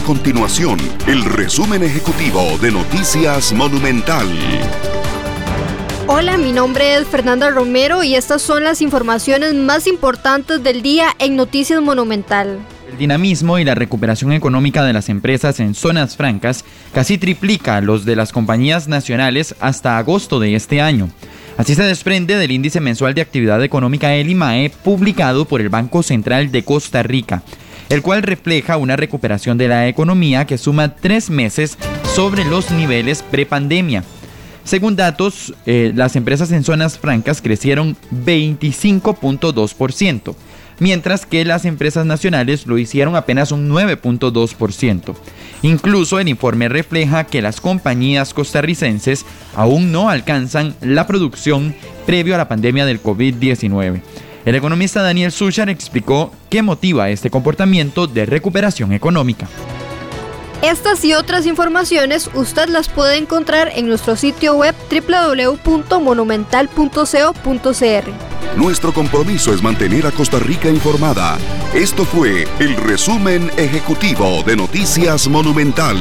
continuación el resumen ejecutivo de Noticias Monumental. Hola, mi nombre es Fernanda Romero y estas son las informaciones más importantes del día en Noticias Monumental. El dinamismo y la recuperación económica de las empresas en zonas francas casi triplica los de las compañías nacionales hasta agosto de este año. Así se desprende del índice mensual de actividad económica el IMAE publicado por el Banco Central de Costa Rica, el cual refleja una recuperación de la economía que suma tres meses sobre los niveles prepandemia. Según datos, eh, las empresas en zonas francas crecieron 25.2% mientras que las empresas nacionales lo hicieron apenas un 9.2%. Incluso el informe refleja que las compañías costarricenses aún no alcanzan la producción previo a la pandemia del COVID-19. El economista Daniel Suchar explicó qué motiva este comportamiento de recuperación económica. Estas y otras informaciones usted las puede encontrar en nuestro sitio web www.monumental.co.cr. Nuestro compromiso es mantener a Costa Rica informada. Esto fue el resumen ejecutivo de Noticias Monumental.